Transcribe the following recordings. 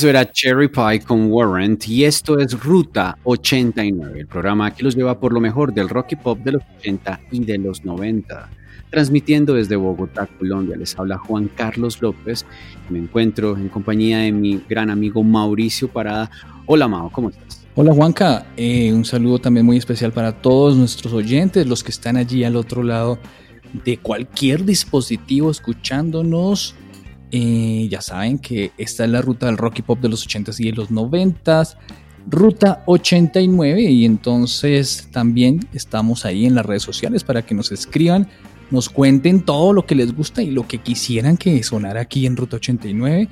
Eso era Cherry Pie con Warrant y esto es Ruta 89, el programa que los lleva por lo mejor del rock y pop de los 80 y de los 90. Transmitiendo desde Bogotá, Colombia, les habla Juan Carlos López. Me encuentro en compañía de mi gran amigo Mauricio Parada. Hola Mao, ¿cómo estás? Hola Juanca, Eh, un saludo también muy especial para todos nuestros oyentes, los que están allí al otro lado de cualquier dispositivo escuchándonos. Eh, ya saben que esta es la ruta del rock y pop de los 80s y de los 90s, ruta 89 y entonces también estamos ahí en las redes sociales para que nos escriban, nos cuenten todo lo que les gusta y lo que quisieran que sonara aquí en ruta 89.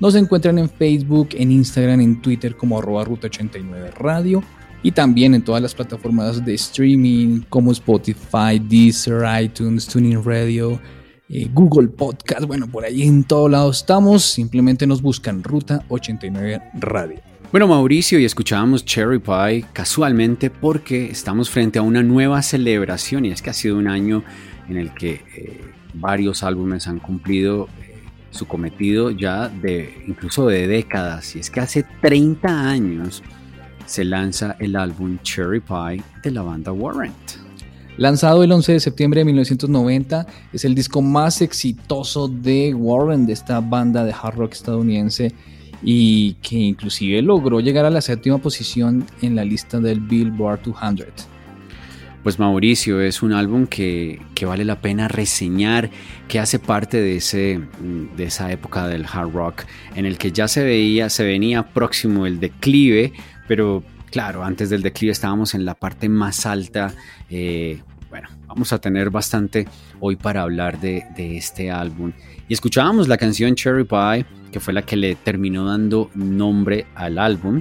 Nos encuentran en Facebook, en Instagram, en Twitter como arroba ruta 89 radio y también en todas las plataformas de streaming como Spotify, Deezer, iTunes, Tuning Radio, eh, Google Podcast. Bueno, por ahí en todos lados estamos. Simplemente nos buscan Ruta 89 Radio. Bueno, Mauricio, y escuchábamos Cherry Pie casualmente porque estamos frente a una nueva celebración y es que ha sido un año en el que eh, varios álbumes han cumplido eh, su cometido ya de incluso de décadas y es que hace 30 años se lanza el álbum Cherry Pie de la banda Warrant. Lanzado el 11 de septiembre de 1990, es el disco más exitoso de Warren, de esta banda de hard rock estadounidense. y que inclusive logró llegar a la séptima posición en la lista del Billboard 200. Pues Mauricio es un álbum que, que, vale la pena reseñar, que hace parte de, ese, de esa época del hard rock en el que ya se veía, se venía próximo el declive, pero claro, antes del declive estábamos en la parte más alta. Eh, bueno, vamos a tener bastante hoy para hablar de, este álbum. Y escuchábamos la canción Cherry Pie, que fue la que le terminó dando nombre al álbum.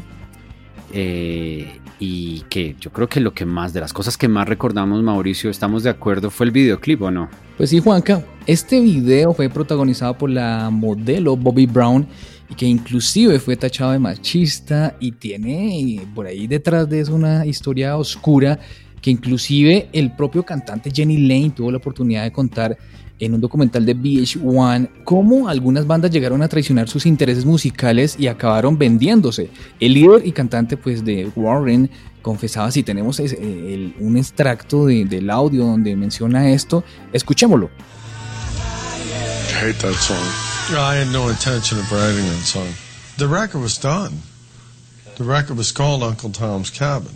Eh, y que yo creo que lo que más, de las cosas que más recordamos, Mauricio, estamos de acuerdo, fue el videoclip, ¿o no? Pues sí, Juanca, este video fue protagonizado por la modelo Bobby Brown y que inclusive fue tachado de machista y tiene por ahí detrás de eso una historia oscura que inclusive el propio cantante Jenny Lane tuvo la oportunidad de contar en un documental de VH1 cómo algunas bandas llegaron a traicionar sus intereses musicales y acabaron vendiéndose. El líder y cantante pues de Warren confesaba, si tenemos un extracto del audio donde menciona esto, escuchémoslo. I hate that song. I had no intention of writing that song. The record was done. The record was called Uncle Tom's Cabin.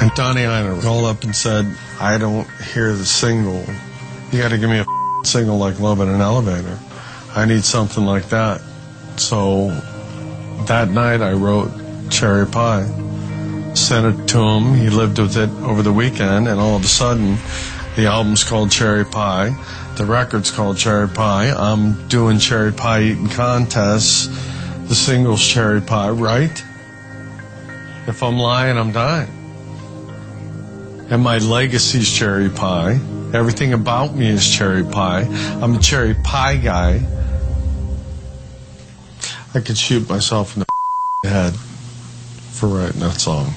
And Donnie Einer called up and said, I don't hear the single. You got to give me a single like Love in an Elevator. I need something like that. So that night I wrote Cherry Pie, sent it to him. He lived with it over the weekend, and all of a sudden, the album's called Cherry Pie. The record's called Cherry Pie. I'm doing cherry pie eating contests. The single's Cherry Pie, right? If I'm lying, I'm dying. And my legacy's cherry pie. Everything about me is cherry pie. I'm a cherry pie guy. I could shoot myself in the head for writing that song.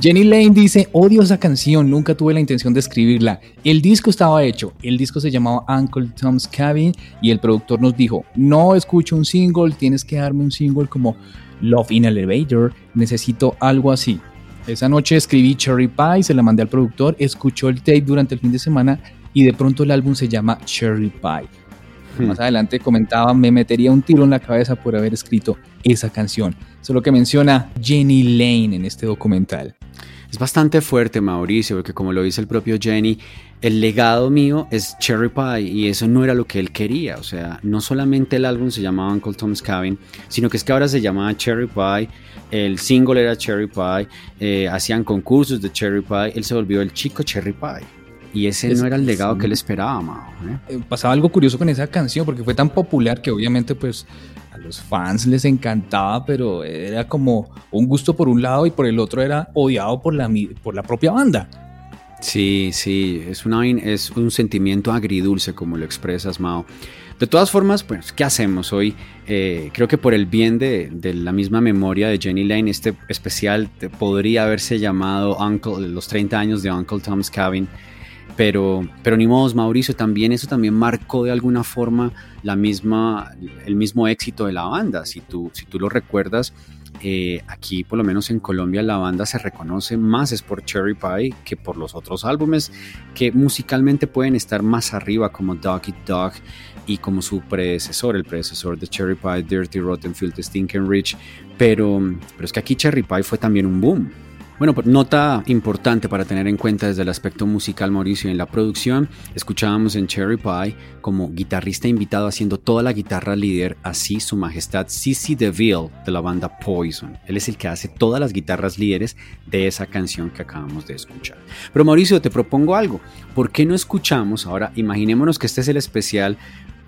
Jenny Lane dice, odio esa canción, nunca tuve la intención de escribirla. El disco estaba hecho, el disco se llamaba Uncle Tom's Cabin y el productor nos dijo, no escucho un single, tienes que darme un single como Love in Elevator, necesito algo así. Esa noche escribí Cherry Pie, se la mandé al productor, escuchó el tape durante el fin de semana y de pronto el álbum se llama Cherry Pie. Hmm. Más adelante comentaba, me metería un tiro en la cabeza por haber escrito esa canción. Eso es lo que menciona Jenny Lane en este documental. Es bastante fuerte, Mauricio, porque como lo dice el propio Jenny, el legado mío es Cherry Pie y eso no era lo que él quería. O sea, no solamente el álbum se llamaba Uncle Tom's Cabin, sino que es que ahora se llamaba Cherry Pie, el single era Cherry Pie, eh, hacían concursos de Cherry Pie, él se volvió el chico Cherry Pie. Y ese no era el legado que él esperaba, Mao. ¿eh? Eh, pasaba algo curioso con esa canción, porque fue tan popular que obviamente pues a los fans les encantaba, pero era como un gusto por un lado y por el otro era odiado por la, por la propia banda. Sí, sí, es, una, es un sentimiento agridulce como lo expresas, Mao. De todas formas, pues, ¿qué hacemos hoy? Eh, creo que por el bien de, de, la misma memoria de Jenny Lane, este especial podría haberse llamado Uncle, los 30 años de Uncle Tom's Cabin. Pero, pero ni modo, Mauricio, también eso también marcó de alguna forma la misma, el mismo éxito de la banda. Si tú, si tú lo recuerdas, eh, aquí por lo menos en Colombia la banda se reconoce más es por Cherry Pie que por los otros álbumes que musicalmente pueden estar más arriba como Dog Eat Dog y como su predecesor, el predecesor de Cherry Pie, Dirty Rotten Filthy Stinking Rich, pero, pero es que aquí Cherry Pie fue también un boom. Bueno, pues nota importante para tener en cuenta desde el aspecto musical, Mauricio, en la producción escuchábamos en Cherry Pie como guitarrista invitado haciendo toda la guitarra líder, así su majestad Cissy DeVille de la banda Poison. Él es el que hace todas las guitarras líderes de esa canción que acabamos de escuchar. Pero Mauricio, te propongo algo. ¿Por qué no escuchamos ahora? Imaginémonos que este es el especial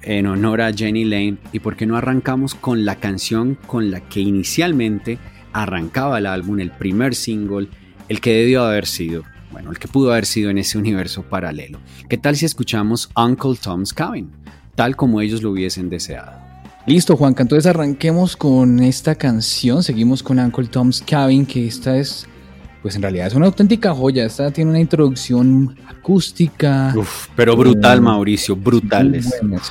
en honor a Jenny Lane y por qué no arrancamos con la canción con la que inicialmente arrancaba el álbum, el primer single, el que debió haber sido, bueno, el que pudo haber sido en ese universo paralelo. ¿Qué tal si escuchamos Uncle Tom's Cabin, tal como ellos lo hubiesen deseado? Listo, Juanca, entonces arranquemos con esta canción, seguimos con Uncle Tom's Cabin, que esta es, pues en realidad es una auténtica joya, esta tiene una introducción acústica. Uf, pero brutal, Mauricio, brutal.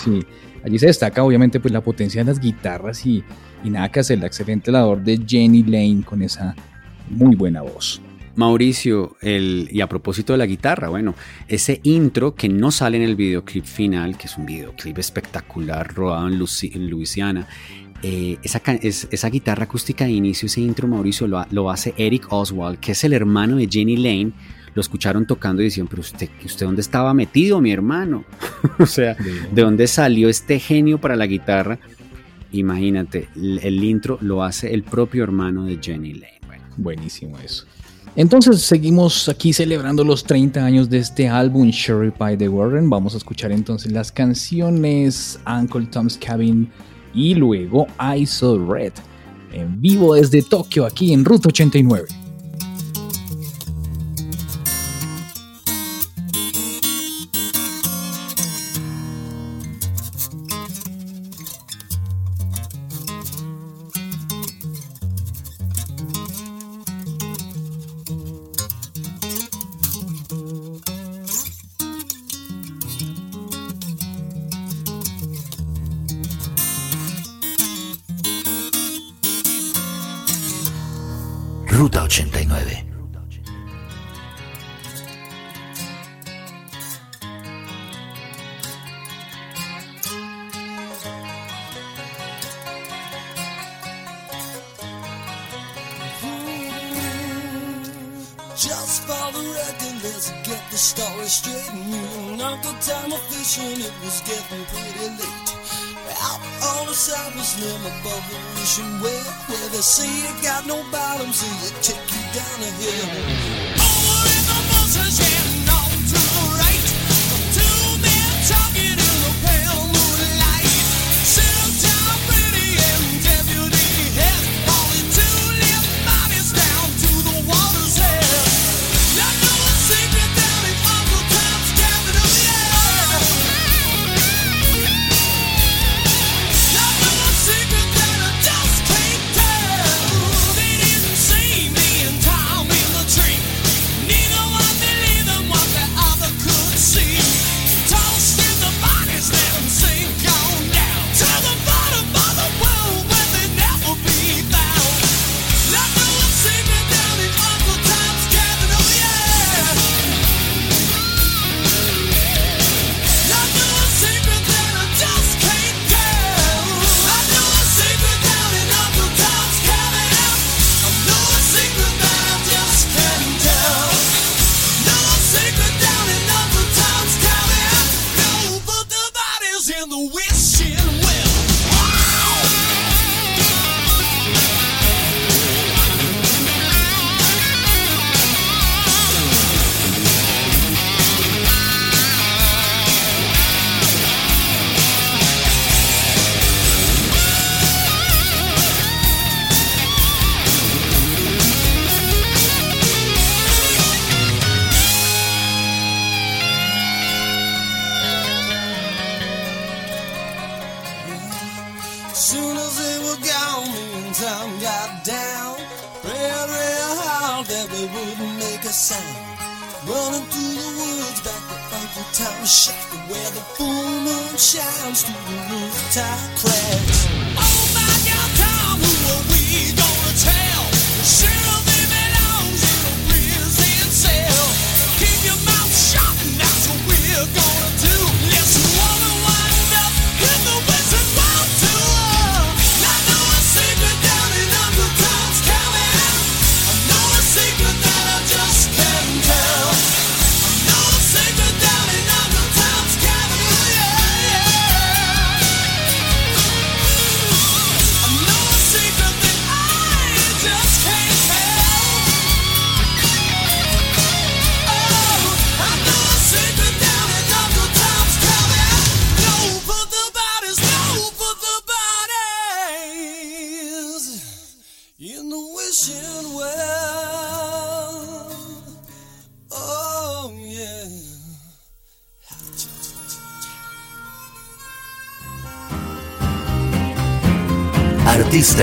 sí. Allí se destaca obviamente pues la potencia de las guitarras y, y nada que hacer, la excelente labor de Jenny Lane con esa muy buena voz. Mauricio, el, y a propósito de la guitarra, bueno, ese intro que no sale en el videoclip final, que es un videoclip espectacular rodado en, Luisiana, eh, esa, esa, guitarra acústica de inicio, ese intro, Mauricio, lo, lo, hace Eric Oswald, que es el hermano de Jenny Lane. Lo escucharon tocando y decían, pero usted, ¿usted dónde estaba metido, mi hermano? o sea, ¿de dónde salió este genio para la guitarra? Imagínate, el, intro lo hace el propio hermano de Jenny Lane. Buenísimo eso. Entonces seguimos aquí celebrando los 30 años de este álbum Sherry Pie de Warren. Vamos a escuchar entonces las canciones Uncle Tom's Cabin y luego I Saw Red en vivo desde Tokio aquí en Ruta 89. 89. Just follow the record, let's get the story straight. Me and Uncle Tom were fishing, it was getting pretty on the cypress limb above the ocean well, where they say you got no bottom, so you take you down a hill.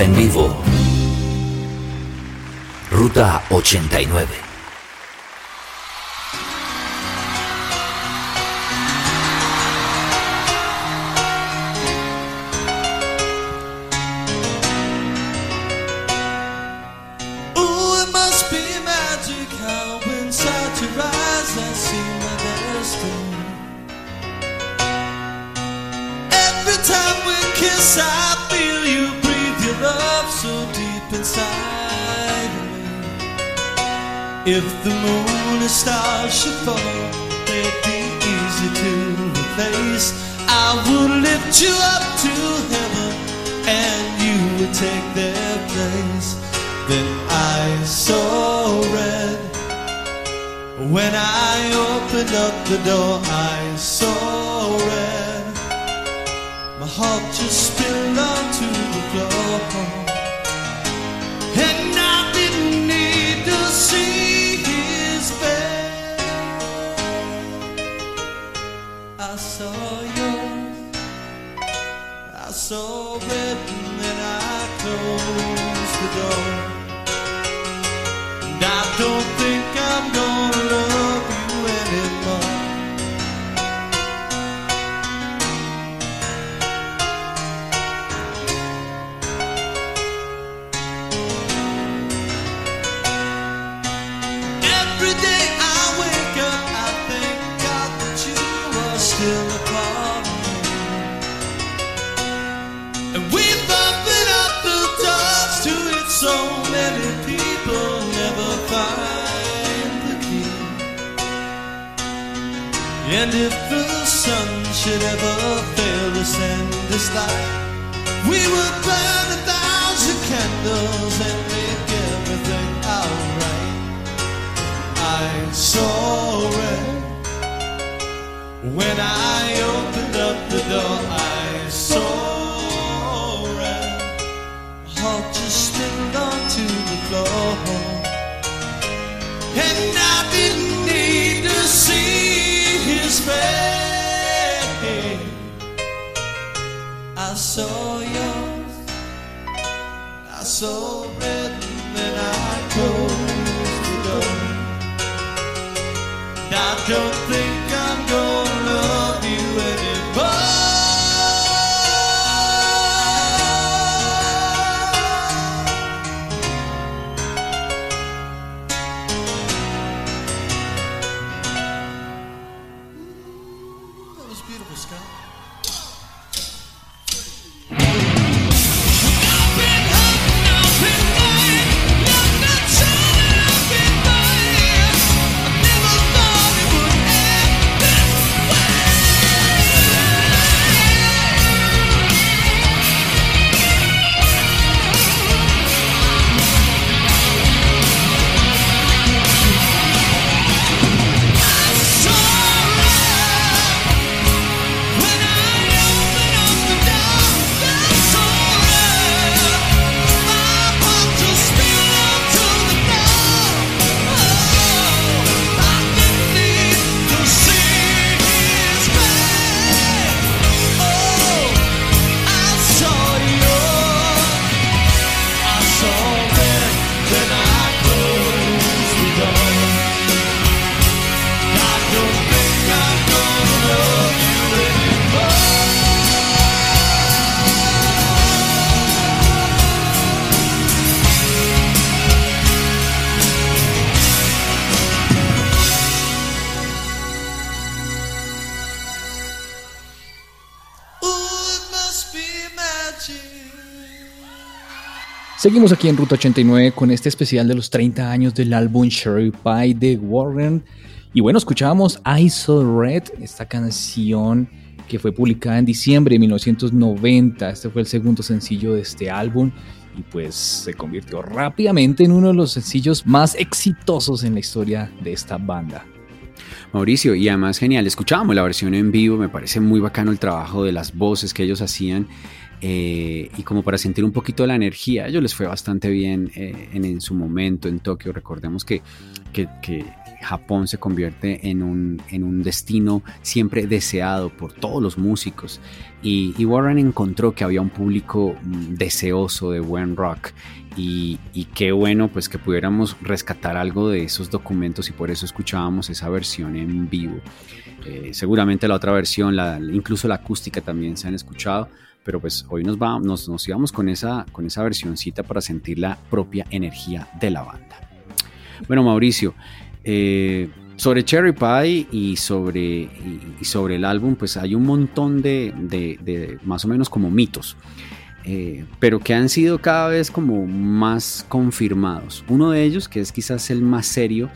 En vivo. Ruta 89. If the moon and stars should fall, they'd be easy to replace. I would lift you up to heaven, and you would take their place. Then I saw red. When I opened up the door, I saw red. My heart just spilled onto the floor. I saw yours. I And if the sun should ever fail to send this light, we would burn a thousand candles and make everything alright. I saw red when I opened up the door. I saw red. Heart just spilled onto the floor, and Saw yours. I saw red, and I closed the door. And I don't think Seguimos aquí en Ruta 89 con este especial de los 30 años del álbum Cherry Pie de Warren. Y bueno, escuchábamos I Saw Red, esta canción que fue publicada en diciembre de 1990. Este fue el segundo sencillo de este álbum y pues se convirtió rápidamente en uno de los sencillos más exitosos en la historia de esta banda. Mauricio, y además genial, escuchábamos la versión en vivo, me parece muy bacano el trabajo de las voces que ellos hacían eh, y como para sentir un poquito la energía, a ellos les fue bastante bien eh, en, su momento en Tokio, recordemos que, Japón se convierte en un, destino siempre deseado por todos los músicos. Y, y Warren encontró que había un público mm, deseoso de buen rock. Y, y, qué bueno pues que pudiéramos rescatar algo de esos documentos y por eso escuchábamos esa versión en vivo. Eh, seguramente la otra versión, incluso la acústica también se han escuchado, pero pues hoy nos, va, nos, nos íbamos con esa, con esa versioncita para sentir la propia energía de la banda. Bueno Mauricio, eh, sobre Cherry Pie y sobre, y, sobre el álbum, pues hay un montón de, de, de, más o menos como mitos. eh, pero que han sido cada vez como más confirmados. Uno de ellos, que es quizás el más serio,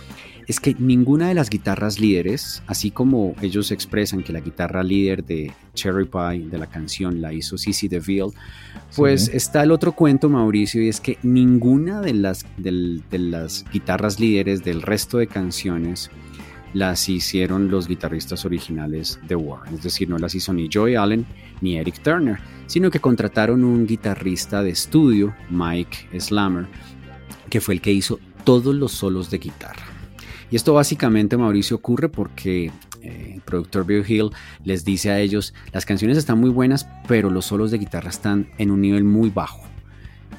es que ninguna de las guitarras líderes, así como ellos expresan que la guitarra líder de Cherry Pie, de la canción, la hizo Cissy DeVille, pues está el otro cuento, Mauricio, y es que ninguna de las, de las guitarras líderes del resto de canciones las hicieron los guitarristas originales de Warren, es decir, no las hizo ni Joey Allen ni Eric Turner, sino que contrataron un guitarrista de estudio, Mike Slammer, que fue el que hizo todos los solos de guitarra. Y esto básicamente, Mauricio, ocurre porque eh, el productor Bill Hill les dice a ellos, las canciones están muy buenas, pero los solos de guitarra están en un nivel muy bajo.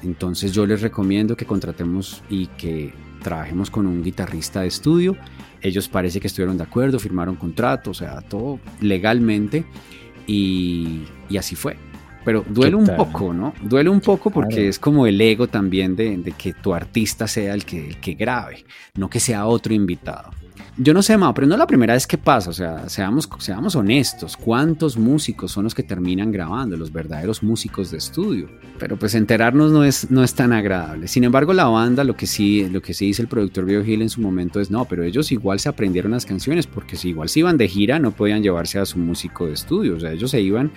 Entonces yo les recomiendo que contratemos y que trabajemos con un guitarrista de estudio. Ellos parece que estuvieron de acuerdo, firmaron contrato, o sea, todo legalmente. Y, y así fue. Pero duele un poco, ¿no? Duele un poco porque es como el ego también de, que tu artista sea el que, que grabe, no que sea otro invitado. Yo no sé, Mao, pero no es la primera vez que pasa, o sea, seamos, seamos honestos, ¿cuántos músicos son los que terminan grabando, los verdaderos músicos de estudio? Pero pues enterarnos no es, no es tan agradable. Sin embargo, la banda, lo que sí, lo que sí dice el productor Bio Hill en su momento es, no, pero ellos igual se aprendieron las canciones, porque si igual se iban de gira, no podían llevarse a su músico de estudio, o sea, ellos se iban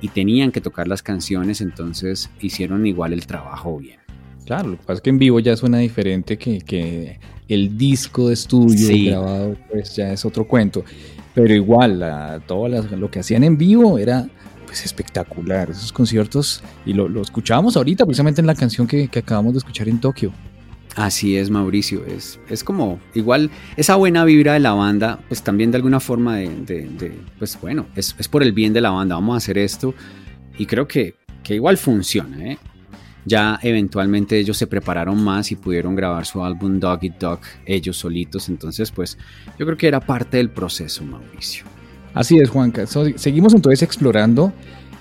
y tenían que tocar las canciones, entonces hicieron igual el trabajo bien. Claro, lo que pasa es que en vivo ya suena diferente que, el disco de estudio grabado, pues ya es otro cuento. Pero igual, todo lo que hacían en vivo era pues espectacular. Esos conciertos, y lo, lo escuchábamos ahorita precisamente en la canción que, que acabamos de escuchar en Tokio. Así es, Mauricio. Es, es como igual esa buena vibra de la banda, pues también de alguna forma de, pues bueno, es, por el bien de la banda. Vamos a hacer esto y creo que, que igual funciona. ¿eh? Ya eventualmente ellos se prepararon más y pudieron grabar su álbum Dog It Dog ellos solitos. Entonces, pues yo creo que era parte del proceso, Mauricio. Así es, Juanca. seguimos entonces explorando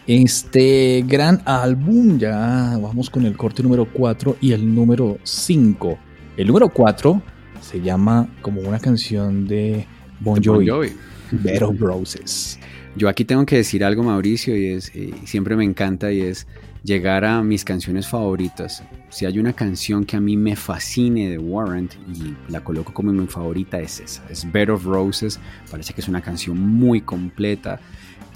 este gran álbum. Ya vamos con el corte número 4 y el número 5. El número 4 se llama como una canción de Bon Jovi, bon Bed of Roses. Yo aquí tengo que decir algo, Mauricio, y es siempre me encanta y es llegar a mis canciones favoritas. Si hay una canción que a mí me fascine de Warrant y la coloco como mi favorita es esa, es Bed of Roses. Parece que es una canción muy completa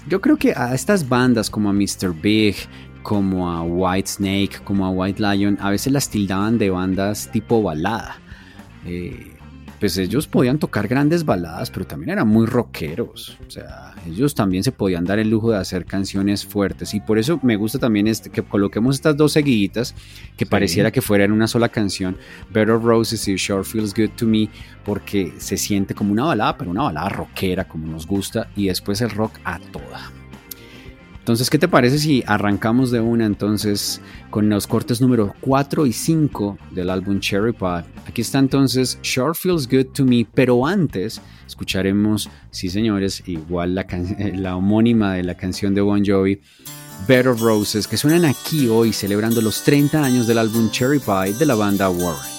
yo creo que a estas bandas como a Mr. Big, como a White Snake, como a White Lion, a veces las tildaban de bandas tipo balada. Eh, pues ellos podían tocar grandes baladas, pero también eran muy rockeros. O sea, ellos también se podían dar el lujo de hacer canciones fuertes. Y por eso me gusta también este, que coloquemos estas dos seguiditas, que pareciera que fueran una sola canción, Better Roses y Sure Feels Good to Me, porque se siente como una balada, pero una balada rockera como nos gusta, y después el rock a toda. Entonces, ¿qué te parece si arrancamos de una entonces con los cortes número 4 y 5 del álbum Cherry Pie? Aquí está entonces Sure Feels Good to Me, pero antes escucharemos, sí señores, igual la, la homónima de la canción de Bon Jovi, Better Roses, que suenan aquí hoy celebrando los 30 años del álbum Cherry Pie de la banda Warren.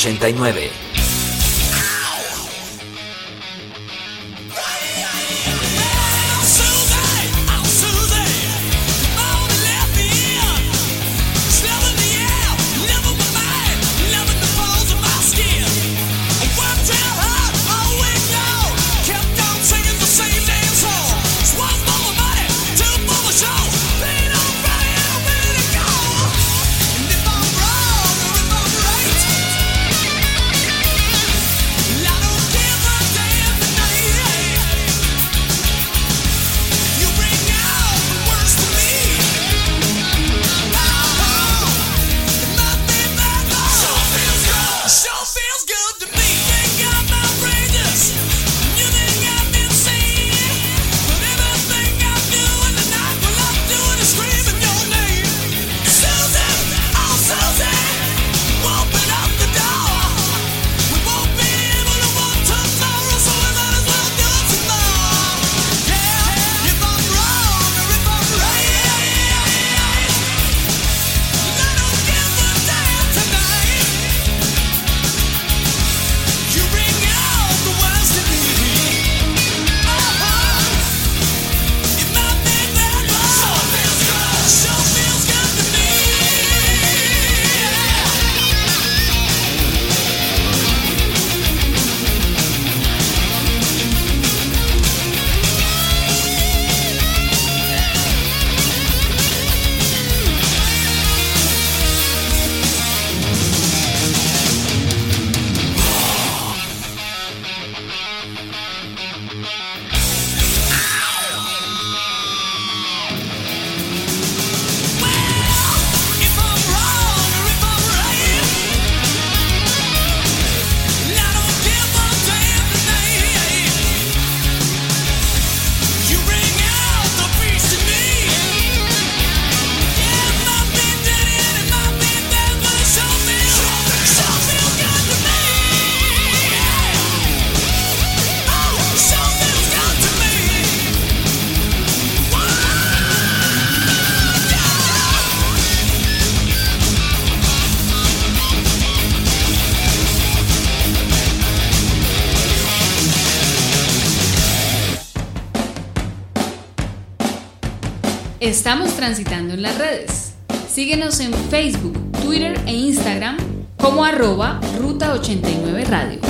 89. Estamos transitando en las redes. Síguenos en Facebook, Twitter e Instagram como arroba Ruta 89 Radio.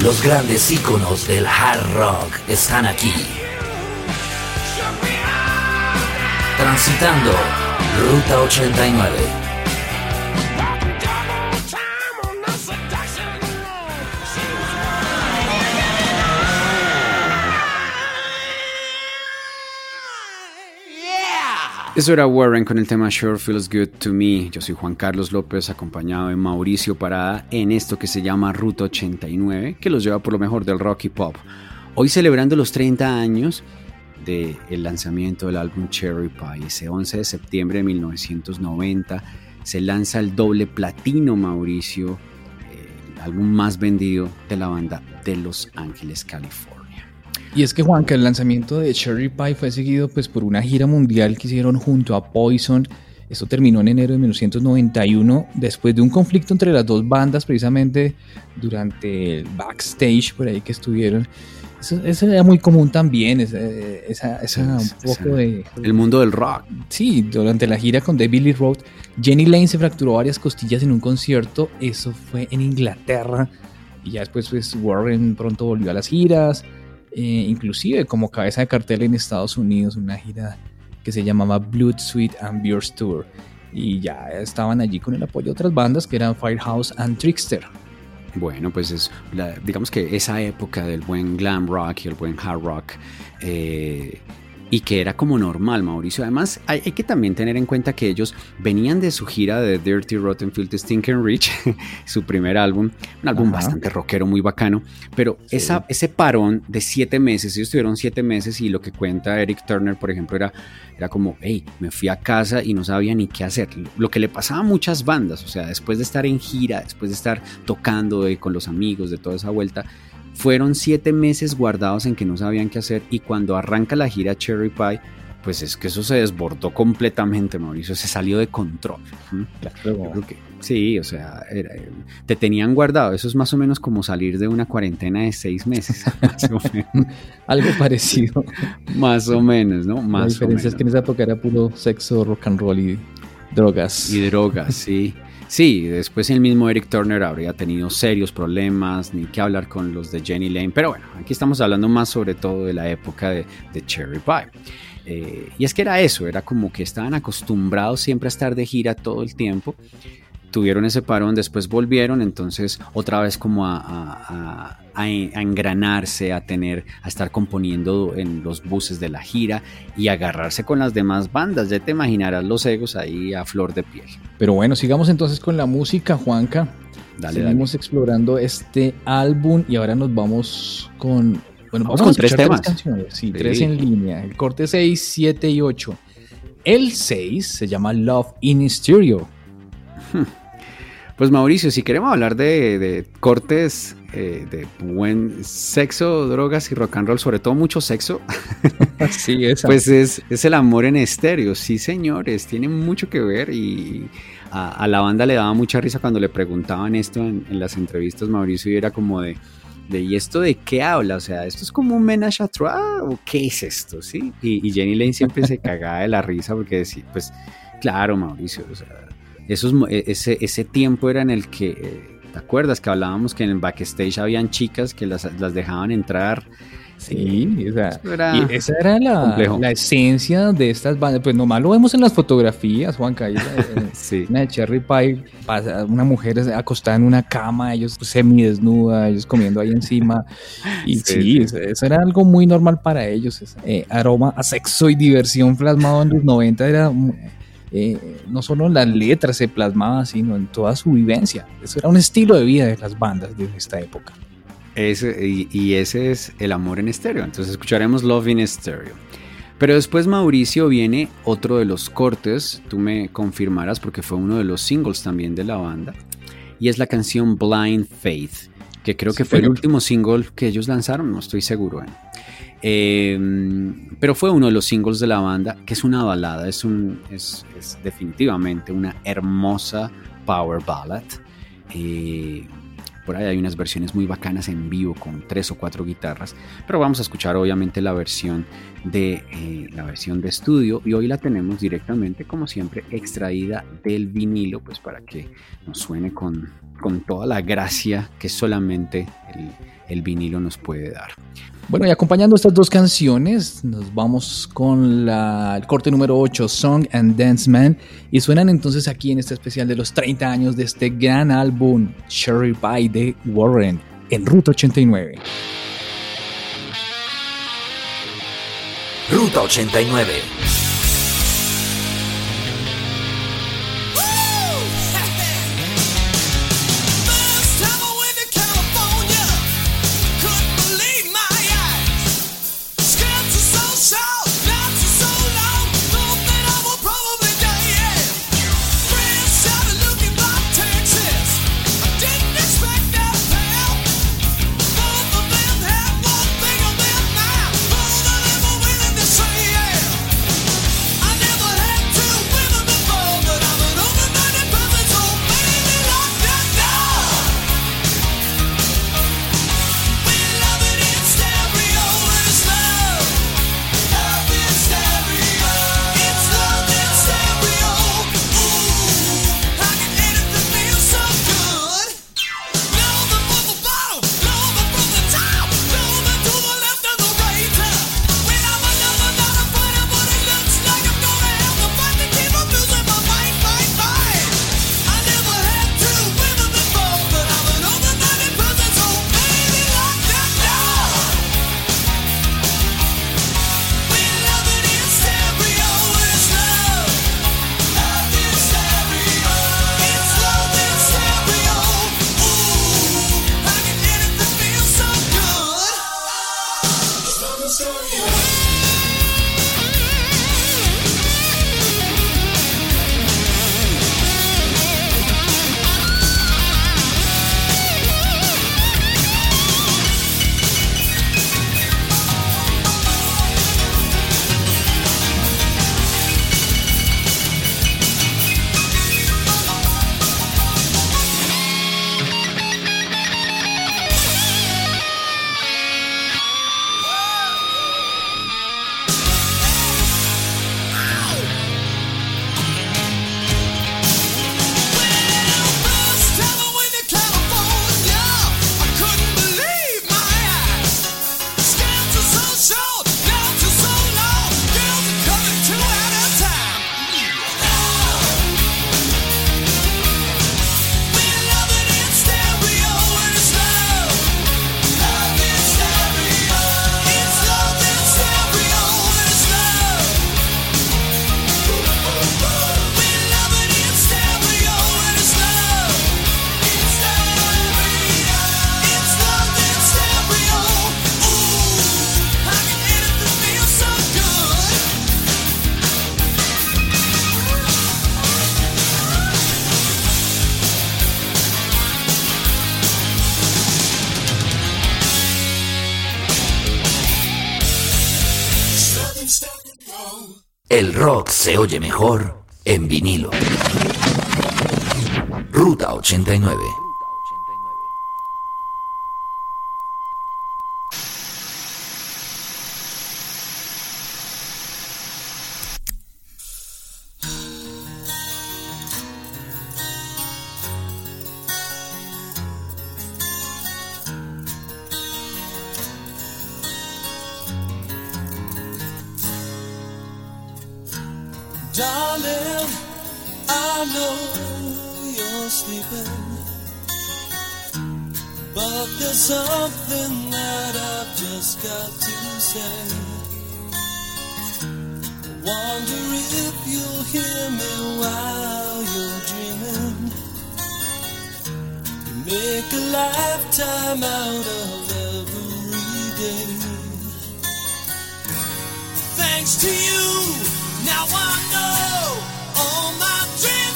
Los grandes íconos del hard rock están aquí. Transitando Ruta 89. Eso era Warren con el tema Sure Feels Good to Me. Yo soy Juan Carlos López, acompañado de Mauricio Parada en esto que se llama Ruta 89, que los lleva por lo mejor del rock y pop. Hoy celebrando los 30 años del lanzamiento del álbum Cherry Pie. Ese 11 de septiembre de 1990 se lanza el doble platino, Mauricio, el álbum más vendido de la banda de Los Ángeles, California. Y es que Juan, que el lanzamiento de Cherry Pie fue seguido pues por una gira mundial que hicieron junto a Poison. Esto terminó en enero de 1991 después de un conflicto entre las dos bandas precisamente durante el backstage por ahí que estuvieron. Eso, eso era muy común también, esa, esa, esa un poco de... El mundo del rock. Sí, durante la gira con David Lee Roth, Jenny Lane se fracturó varias costillas en un concierto. Eso fue en Inglaterra. Y ya después, pues, Warren pronto volvió a las giras. Eh, inclusive como cabeza de cartel en Estados Unidos, una gira que se llamaba Blood, Sweet and Beers Tour. Y ya estaban allí con el apoyo de otras bandas que eran Firehouse and Trickster. Bueno, pues es, la- digamos que esa época del buen glam rock y el buen hard rock eh, y que era como normal, Mauricio. Además, hay, hay, que también tener en cuenta que ellos venían de su gira de Dirty Rotten Filthy Stinking Rich, su primer álbum, un álbum Ajá. bastante rockero, muy bacano, pero sí. esa, ese parón de siete meses, ellos tuvieron siete meses y lo que cuenta Eric Turner, por ejemplo, era, era como, hey, me fui a casa y no sabía ni qué hacer. Lo que le pasaba a muchas bandas, o sea, después de estar en gira, después de estar tocando eh, con los amigos, de toda esa vuelta, fueron siete meses guardados en que no sabían qué hacer y cuando arranca la gira Cherry Pie, pues es que eso se desbordó completamente, Mauricio, se salió de control. Claro. Yo creo que sí, o sea, era, te tenían guardado, eso es más o menos como salir de una cuarentena de seis meses. Algo parecido. más o menos, ¿no? Más la diferencia es que en esa época era puro sexo, rock and roll y drogas. Y drogas, sí. Sí, después el mismo Eric Turner habría tenido serios problemas, ni que hablar con los de Jenny Lane, pero bueno, aquí estamos hablando más sobre todo de la época de, Cherry Pie. Eh, y es que era eso, era como que estaban acostumbrados siempre a estar de gira todo el tiempo, tuvieron ese parón, después volvieron, entonces otra vez como a, a, a, a, engranarse, a tener, a estar componiendo en los buses de la gira y agarrarse con las demás bandas. Ya te imaginarás los egos ahí a flor de piel. Pero bueno, sigamos entonces con la música, Juanca. Dale, Seguimos dale. explorando este álbum y ahora nos vamos con. Bueno, vamos, vamos con tres temas. Tres canciones, sí, sí, tres en línea. El corte 6, 7 y 8. El 6 se llama Love in Stereo. Pues Mauricio, si queremos hablar de, de cortes eh, de buen sexo, drogas y rock and roll, sobre todo mucho sexo, sí, esa. pues es, es, el amor en estéreo. Sí, señores, tiene mucho que ver y a, a, la banda le daba mucha risa cuando le preguntaban esto en, en las entrevistas, Mauricio, y era como de, de, ¿y esto de qué habla? O sea, ¿esto es como un menage à trois o qué es esto? ¿Sí? Y, y Jenny Lane siempre se cagaba de la risa porque decía, pues, claro, Mauricio, o sea, esos, ese, ese tiempo era en el que, eh, ¿te acuerdas que hablábamos que en el backstage habían chicas que las, las dejaban entrar? Sí, o sea, era y esa era la, la, esencia de estas bandas. Pues nomás lo vemos en las fotografías, Juanca. sí. Una de Cherry Pie, una mujer acostada en una cama, ellos semidesnuda, ellos comiendo ahí encima. Y sí, sí, eso era algo muy normal para ellos. Eh, aroma a sexo y diversión plasmado en los 90 era eh, no solo en las letras se plasmaba, sino en toda su vivencia. Eso era un estilo de vida de las bandas de esta época. Ese, y, y, ese es el amor en estéreo. Entonces escucharemos Love in Stereo. Pero después Mauricio viene otro de los cortes, tú me confirmarás porque fue uno de los singles también de la banda, y es la canción Blind Faith, que creo que fue el último single que ellos lanzaron, no estoy seguro. ¿eh? Eh, pero fue uno de los singles de la banda, que es una balada, es definitivamente una hermosa power ballad. Eh, por ahí hay unas versiones muy bacanas en vivo con tres o cuatro guitarras, pero vamos a escuchar obviamente la versión de eh, la versión de estudio y hoy la tenemos directamente, como siempre, extraída del vinilo, pues para que nos suene con, con toda la gracia que solamente el, el vinilo nos puede dar. Bueno, y acompañando estas dos canciones, nos vamos con la, el corte número 8, Song and Dance Man, y suenan entonces aquí en este especial de los 30 años de este gran álbum, Cherry Pie de Warren, en Ruta 89. Ruta 89. El rock se oye mejor en vinilo. Ruta 89. got to say. Wonder if you'll hear me while you're dreaming. You make a lifetime out of every day. Thanks to you, now I know all my dreams.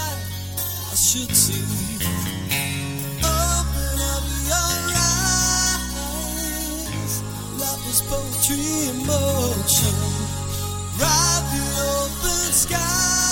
should see. Open up your eyes. Is poetry in motion. Ride the open sky.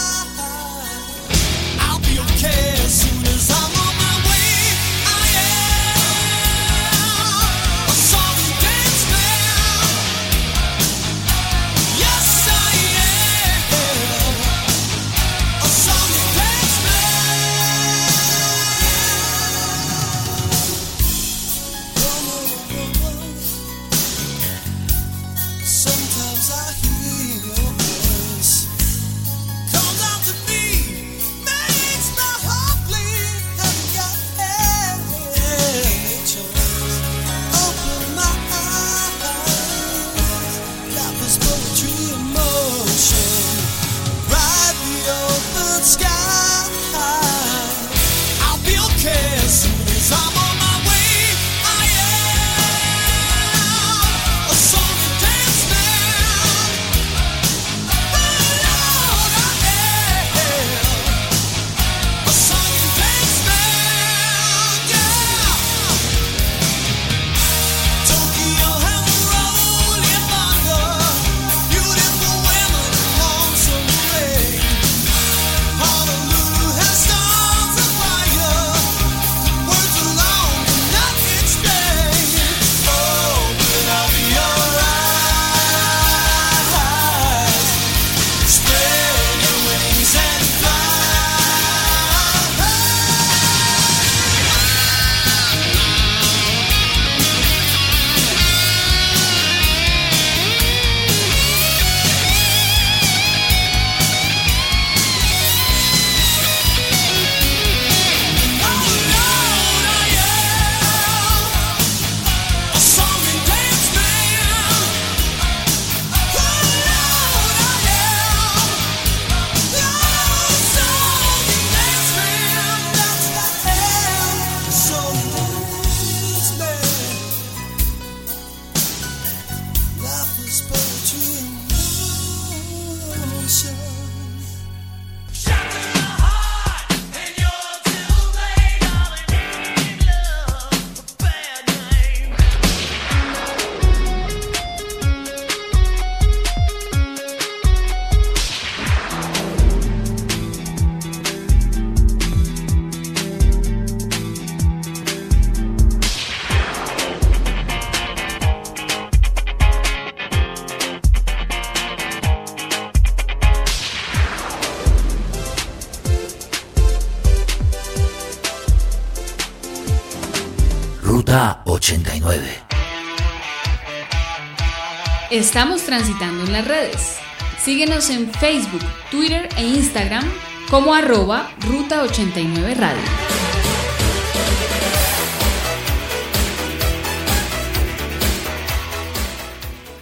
Estamos transitando en las redes. Síguenos en Facebook, Twitter e Instagram como arroba Ruta 89 Radio.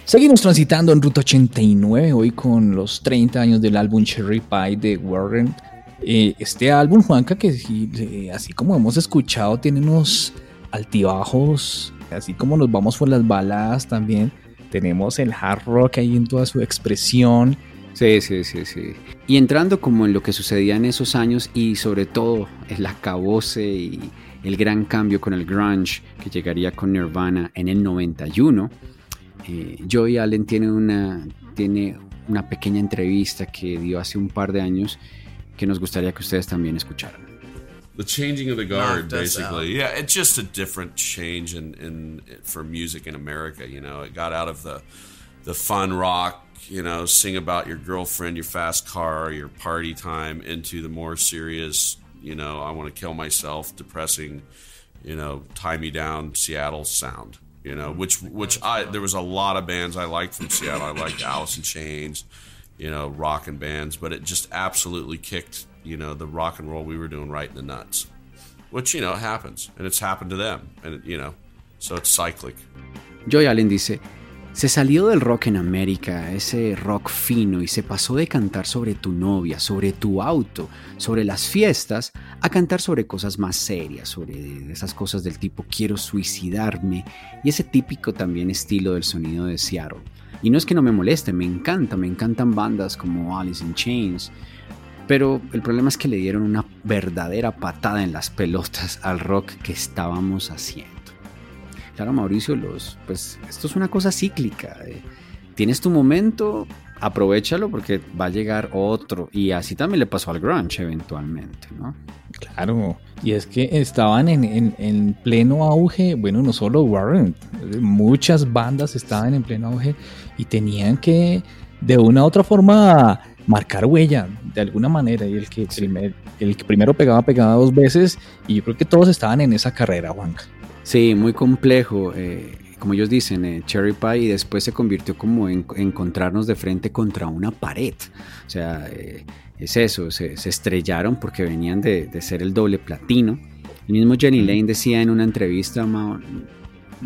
Seguimos transitando en Ruta 89 hoy con los 30 años del álbum Cherry Pie de Warren. Eh, este álbum, Juanca, que sí, así como hemos escuchado, tiene unos altibajos, así como nos vamos por las baladas también. Tenemos el hard rock ahí en toda su expresión. Sí, sí, sí, sí. Y entrando como en lo que sucedía en esos años y sobre todo el acabose y el gran cambio con el grunge que llegaría con Nirvana en el 91, eh, Joey Allen tiene una, tiene una pequeña entrevista que dio hace un par de años que nos gustaría que ustedes también escucharan. The changing of the guard basically. yeah it's just a different change in, in for music in america you know? It got out of the the fun rock you know sing about your girlfriend your fast car your party time into the more serious you know i want to kill myself depressing you know tie me down seattle sound you know? Which which i there was a lot of bands i liked from seattle. I liked alice in chains you know rock and bands but it just absolutely kicked you know the rock and roll we were doing right in the nuts which you know happens and it's happened to them and you know so it's cyclic Joey Allen dice, se salió del rock en América, ese rock fino, y se pasó de cantar sobre tu novia, sobre tu auto, sobre las fiestas, a cantar sobre cosas más serias, sobre esas cosas del tipo quiero suicidarme, y ese típico también estilo del sonido de Seattle. Y no es que no me moleste, me encanta, me encantan bandas como Alice in Chains, pero el problema es que le dieron una verdadera patada en las pelotas al rock que estábamos haciendo. Claro, Mauricio, los, pues esto es una cosa cíclica. eh. Tienes tu momento, aprovechalo porque va a llegar otro. Y así también le pasó al grunge eventualmente, ¿no? Claro, y es que estaban en, en- en pleno auge, bueno, no solo Warren, muchas bandas estaban en pleno auge y tenían que de una u otra forma marcar huella de alguna manera y el que, primer- el que primero pegaba pegaba dos veces y yo creo que todos estaban en esa carrera, Juanca. Sí, muy complejo. eh, como ellos dicen, eh, Cherry Pie, y después se convirtió como en encontrarnos de frente contra una pared. O sea, eh, es eso, se, se estrellaron porque venían de, de ser el doble platino. El mismo Jenny Lane decía en una entrevista,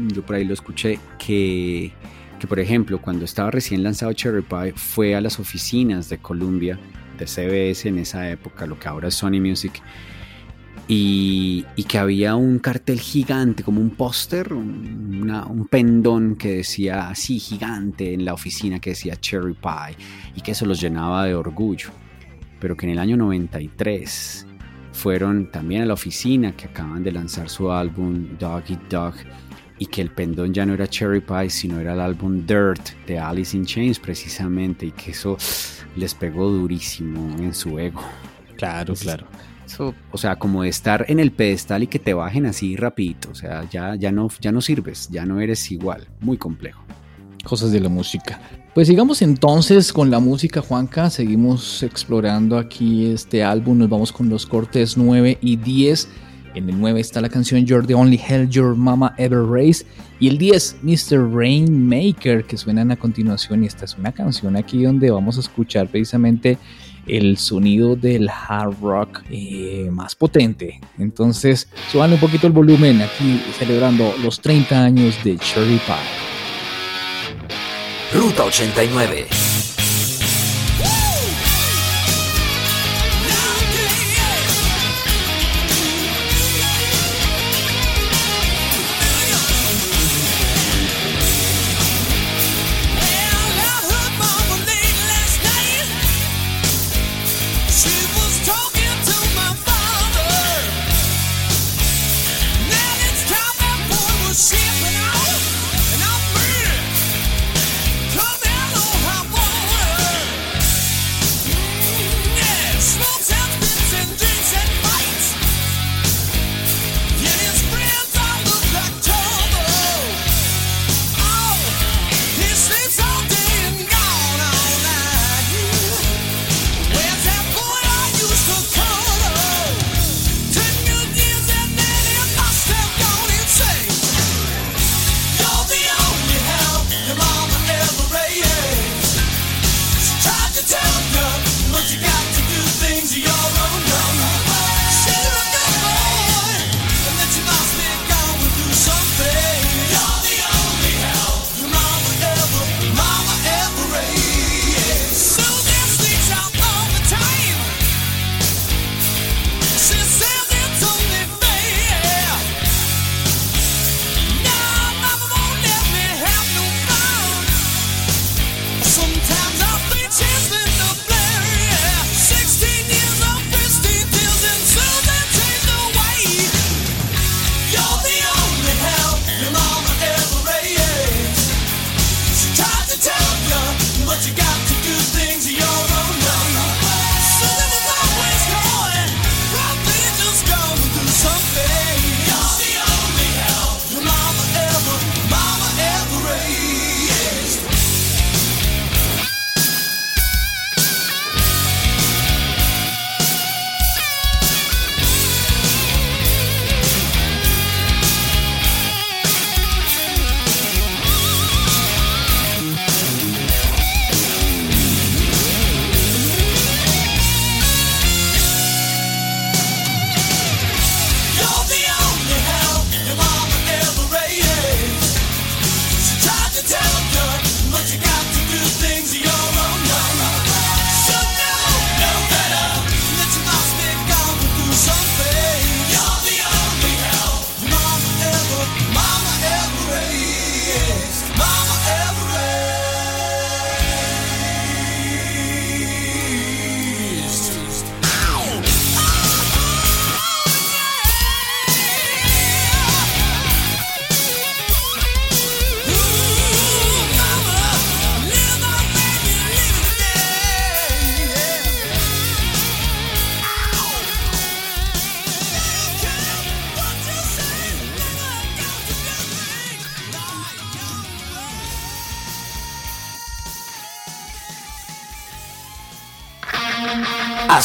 yo por ahí lo escuché, que, que por ejemplo, cuando estaba recién lanzado Cherry Pie, fue a las oficinas de Columbia, de CBS en esa época, lo que ahora es Sony Music, y, y que había un cartel gigante, como un póster, un pendón que decía así gigante en la oficina que decía Cherry Pie y que eso los llenaba de orgullo. Pero que en el año 93 fueron también a la oficina que acaban de lanzar su álbum Dog Eat Dog y que el pendón ya no era Cherry Pie sino era el álbum Dirt de Alice in Chains precisamente y que eso les pegó durísimo en su ego. Claro, claro. O sea, como estar en el pedestal y que te bajen así rapidito. O sea, ya, ya, no, ya no sirves, ya no eres igual. Muy complejo. cosas de la música. Pues sigamos entonces con la música, Juanca. Seguimos explorando aquí este álbum. Nos vamos con los cortes 9 y 10. En el 9 está la canción You're the Only Hell Your Mama Ever Raised. Y el 10, Mr. Rainmaker, que suenan a continuación. Y esta es una canción aquí donde vamos a escuchar precisamente el sonido del hard rock eh, más potente. Entonces, suban un poquito el volumen aquí celebrando los 30 años de Cherry Pie. Ruta 89.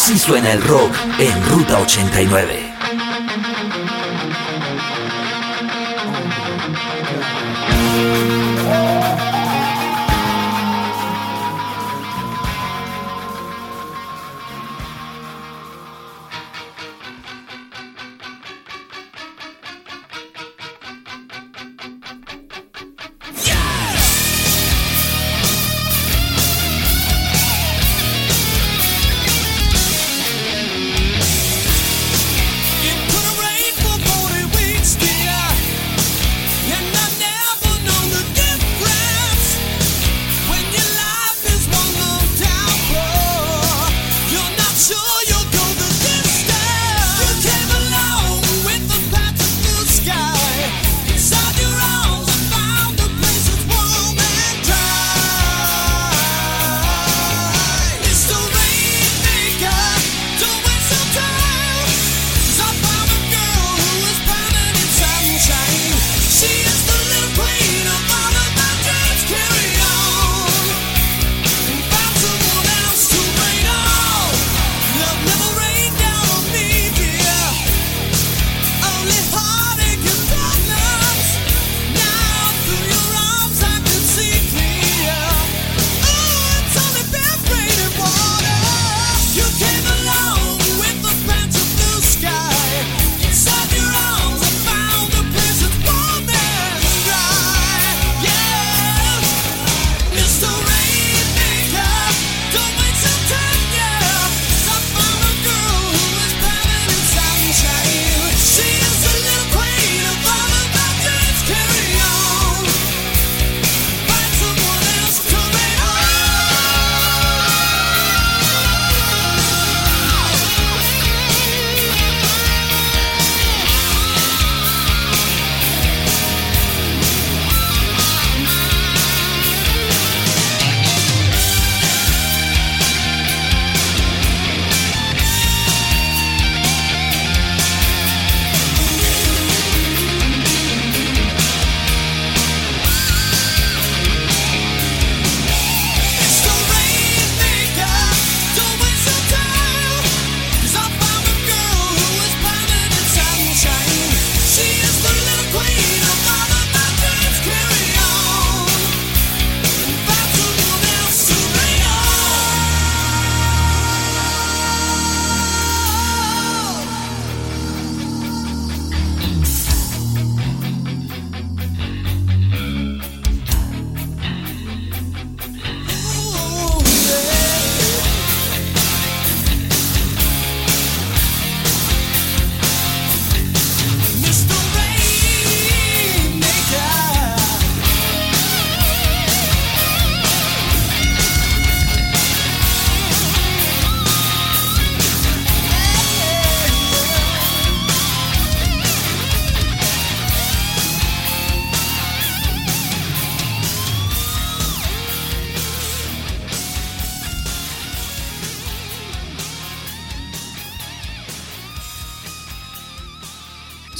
Así suena el rock en Ruta 89.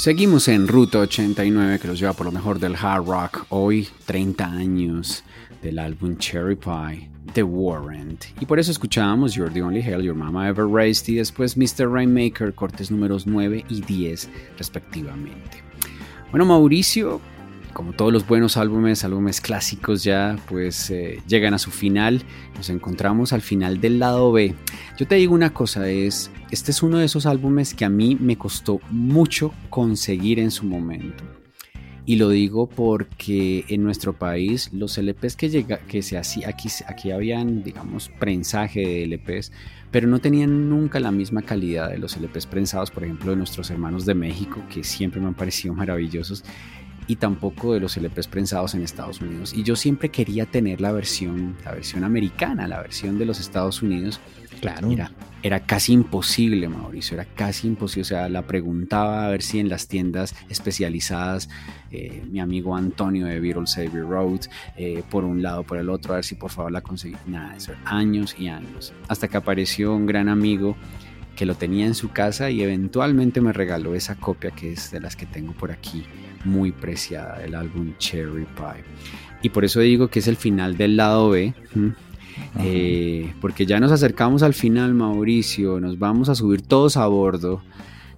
Seguimos en Ruta 89 que nos lleva por lo mejor del hard rock. Hoy 30 años del álbum Cherry Pie, The Warrant. Y por eso escuchábamos You're the Only Hell Your Mama Ever Raised y después Mr. Rainmaker, cortes números 9 y 10 respectivamente. Bueno, Mauricio, como todos los buenos álbumes, álbumes clásicos ya, pues eh, llegan a su final. Nos encontramos al final del lado B. Yo te digo una cosa, es, este es uno de esos álbumes que a mí me costó mucho conseguir en su momento. Y lo digo porque en nuestro país los LPs que, llega, que se hacía, aquí, aquí habían, digamos, prensaje de LPs, pero no tenían nunca la misma calidad de los LPs prensados, por ejemplo, de nuestros hermanos de México, que siempre me han parecido maravillosos y tampoco de los LPs prensados en Estados Unidos. Y yo siempre quería tener la versión, la versión americana, la versión de los Estados Unidos. Claro. Era, era casi imposible, Mauricio, era casi imposible. O sea, la preguntaba a ver si en las tiendas especializadas, eh, mi amigo Antonio de Beetle Savior Road, eh, por un lado, por el otro, a ver si por favor la conseguí. Nada, eso años y años. Hasta que apareció un gran amigo que lo tenía en su casa y eventualmente me regaló esa copia que es de las que tengo por aquí muy preciada del álbum Cherry Pie. Y por eso digo que es el final del lado B. eh, porque ya nos acercamos al final, Mauricio, nos vamos a subir todos a bordo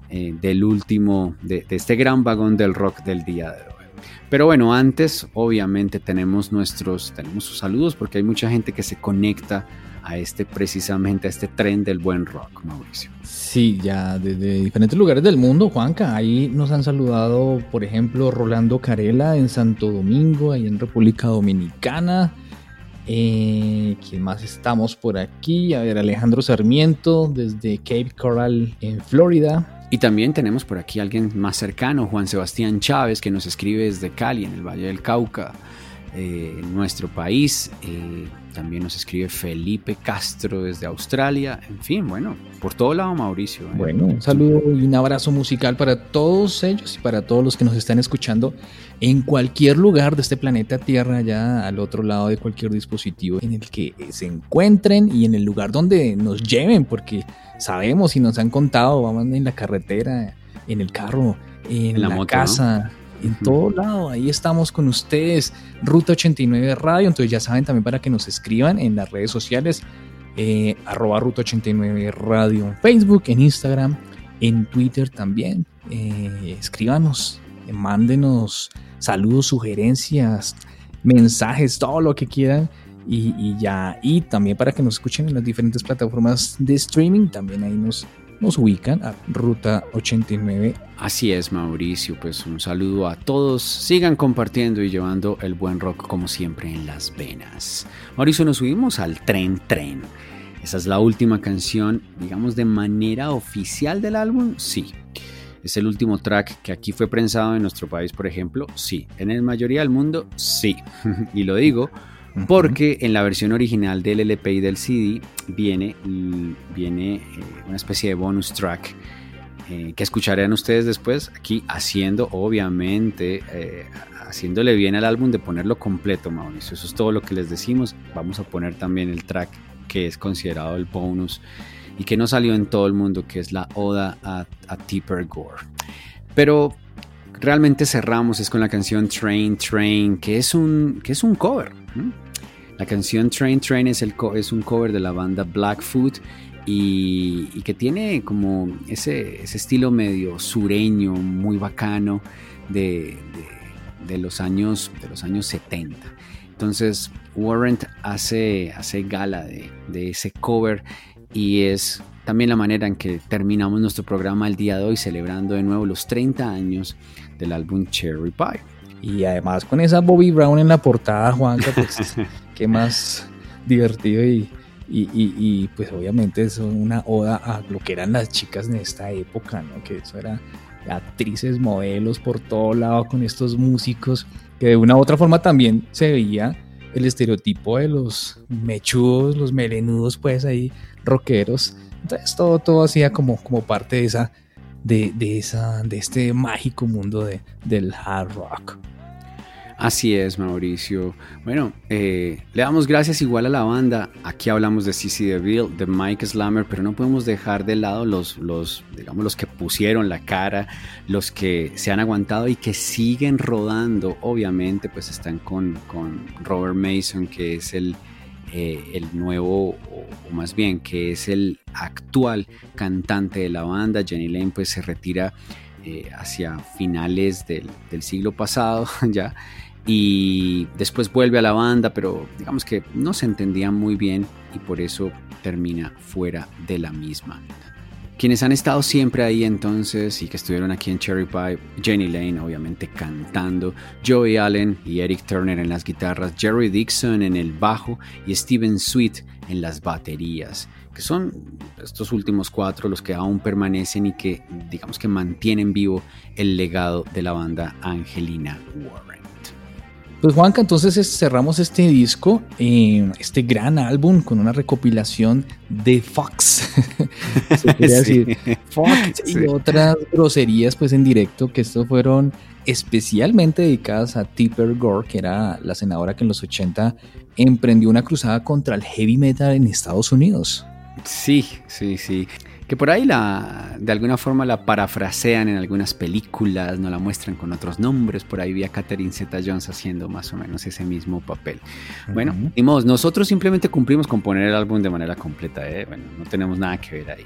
eh, del último, de, de este gran vagón del rock del día de hoy. Pero bueno, antes obviamente tenemos nuestros, tenemos sus saludos porque hay mucha gente que se conecta a este precisamente a este tren del buen rock, Mauricio. Sí, ya desde diferentes lugares del mundo, Juanca. Ahí nos han saludado, por ejemplo, Rolando Carela en Santo Domingo, ahí en República Dominicana. Eh, ¿Quién más estamos por aquí? A ver, Alejandro Sarmiento desde Cape Coral en Florida. Y también tenemos por aquí a alguien más cercano, Juan Sebastián Chávez, que nos escribe desde Cali, en el Valle del Cauca, eh, en nuestro país. Eh, también nos escribe Felipe Castro desde Australia. En fin, bueno, por todo lado, Mauricio. ¿eh? Bueno, un saludo y un abrazo musical para todos ellos y para todos los que nos están escuchando en cualquier lugar de este planeta Tierra, ya al otro lado de cualquier dispositivo en el que se encuentren y en el lugar donde nos lleven, porque sabemos y nos han contado, vamos en la carretera, en el carro, en, En la la, moto, casa, en todo lado. Ahí estamos con ustedes, Ruta 89 Radio. Entonces ya saben también para que nos escriban en las redes sociales, eh, arroba Ruta 89 Radio en Facebook, en Instagram, en Twitter también. Eh, escríbanos, eh, mándenos saludos, sugerencias, mensajes, todo lo que quieran. Y, y ya, y también para que nos escuchen en las diferentes plataformas de streaming, también ahí nos, nos ubican a Ruta 89 Así es, Mauricio. Pues un saludo a todos. Sigan compartiendo y llevando el buen rock como siempre en las venas. Mauricio, nos subimos al tren tren. Esa es la última canción, digamos, de manera oficial del álbum. Sí. Es el último track que aquí fue prensado en nuestro país, por ejemplo. Sí. En la mayoría del mundo, sí. y lo digo porque en la versión original del LP y del CD viene, viene eh, una especie de bonus track eh, que escucharán ustedes después aquí haciendo, obviamente, eh, haciéndole bien al álbum de ponerlo completo, Mauricio. Eso es todo lo que les decimos. Vamos a poner también el track que es considerado el bonus y que no salió en todo el mundo, que es la Oda a, Tipper Gore. Pero realmente cerramos es con la canción Train Train, que es un, que es un cover. La canción Train Train es, el es un cover de la banda Blackfoot y, y que tiene como ese, ese estilo medio sureño, muy bacano de, de- de los, años, de los años 70. Entonces Warrant hace, hace gala de, de ese cover y es también la manera en que terminamos nuestro programa el día de hoy celebrando de nuevo los 30 años del álbum Cherry Pie. Y además con esa Bobby Brown en la portada, Juanca, pues qué más divertido y, y, y- y, pues obviamente es una oda a lo que eran las chicas en esta época, ¿no? Que eso era actrices, modelos por todo lado con estos músicos, que de una u otra forma también se veía el estereotipo de los mechudos, los melenudos, pues ahí rockeros. Entonces todo, todo hacía como, como parte de esa, de, de esa, de este mágico mundo de, del hard rock. Así es, Mauricio. Bueno, eh, le damos gracias igual a la banda. Aquí hablamos de CC DeVille, de Mike Slammer, pero no podemos dejar de lado los, los, digamos, los que pusieron la cara, los que se han aguantado y que siguen rodando. Obviamente, pues están con, con Robert Mason, que es el, eh, el nuevo, o, más bien, que es el actual cantante de la banda. Jenny Lane, pues se retira eh, hacia finales del, del siglo pasado ya y después vuelve a la banda, pero digamos que no se entendían muy bien y por eso termina fuera de la misma. Quienes han estado siempre ahí entonces y que estuvieron aquí en Cherry Pie, Jenny Lane obviamente cantando, Joey Allen y Eric Turner en las guitarras, Jerry Dixon en el bajo y Steven Sweet en las baterías, que son estos últimos cuatro los que aún permanecen y que digamos que mantienen vivo el legado de la banda Angelina Warren. Pues Juanca, entonces es- cerramos este disco, eh, este gran álbum con una recopilación de Fox. Se Sí. decir Fox Sí. y otras groserías pues en directo que estos fueron especialmente dedicadas a Tipper Gore, que era la senadora que en los 80 emprendió una cruzada contra el heavy metal en Estados Unidos. Sí, sí, sí. Que por ahí la, de alguna forma la parafrasean en algunas películas, no la muestran con otros nombres. Por ahí vi a Catherine Zeta Jones haciendo más o menos ese mismo papel. Bueno, dimos, nosotros simplemente cumplimos con poner el álbum de manera completa. ¿eh? Bueno, no tenemos nada que ver ahí.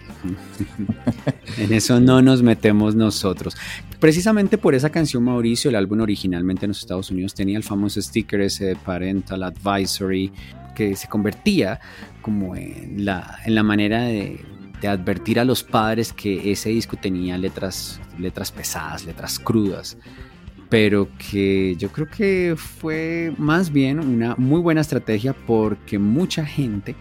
en eso no nos metemos nosotros. Precisamente por esa canción, Mauricio, el álbum originalmente en los Estados Unidos tenía el famoso sticker ese de Parental Advisory que se convertía como en la, en la manera de, advertir a los padres que ese disco tenía letras, letras pesadas, letras crudas, pero que yo creo que fue más bien una muy buena estrategia porque mucha gente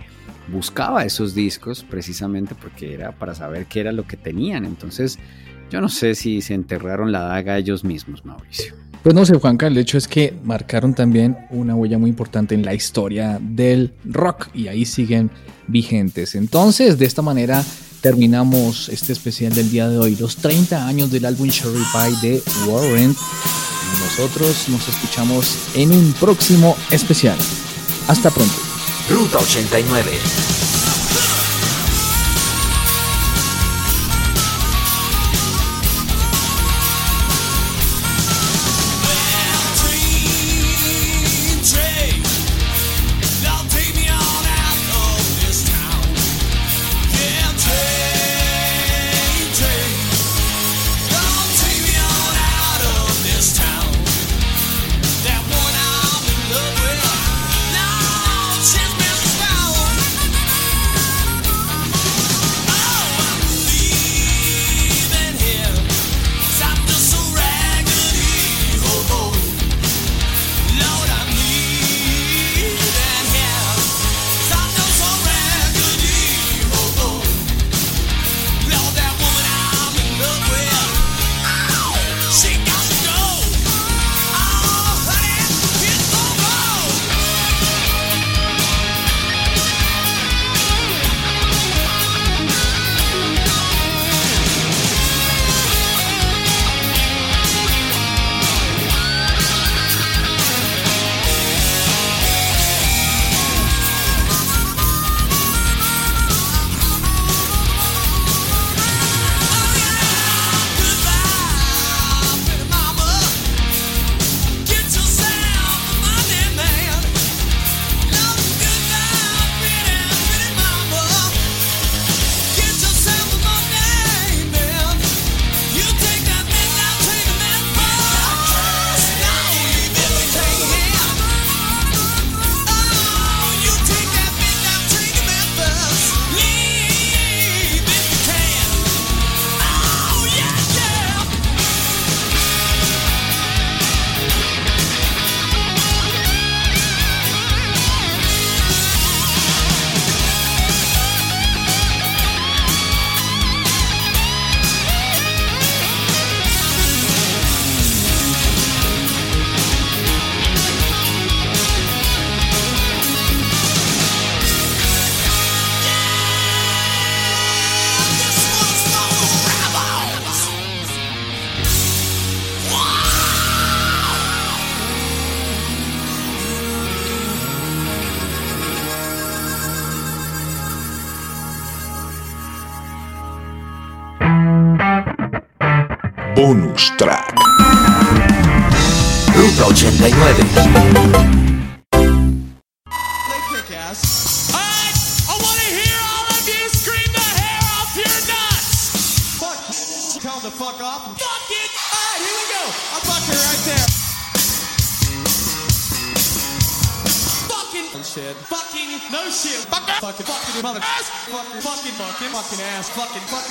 buscaba esos discos precisamente porque era para saber qué era lo que tenían. Entonces, yo no sé si se enterraron la daga ellos mismos, Mauricio. Pues no sé, Juanca, el hecho es que marcaron también una huella muy importante en la historia del rock y ahí siguen vigentes. Entonces, de esta manera terminamos este especial del día de hoy, los 30 años del álbum Cherry Pie de Warren. Nosotros nos escuchamos en un próximo especial. Hasta pronto. Ruta 89.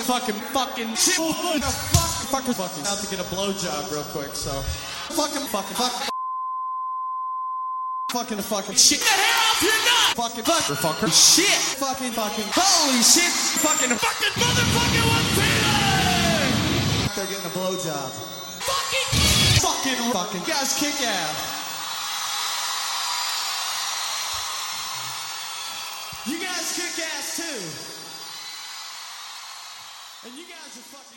Fucking, fucking, shit. Fuck? Fucker, fucking. Out to get a blowjob real quick, so. Fucking, fucking, fucking. Fucking, fucking shit. The hair off your nuts. Fucking, fucker, fucker. Shit. Fucking, fucking. Holy shit. Fucking, Fucking motherfucking one feeling. they're getting a blowjob. Fucking. Fucking, fucking. Guys, kick ass. You guys kick ass too. And you guys are fucking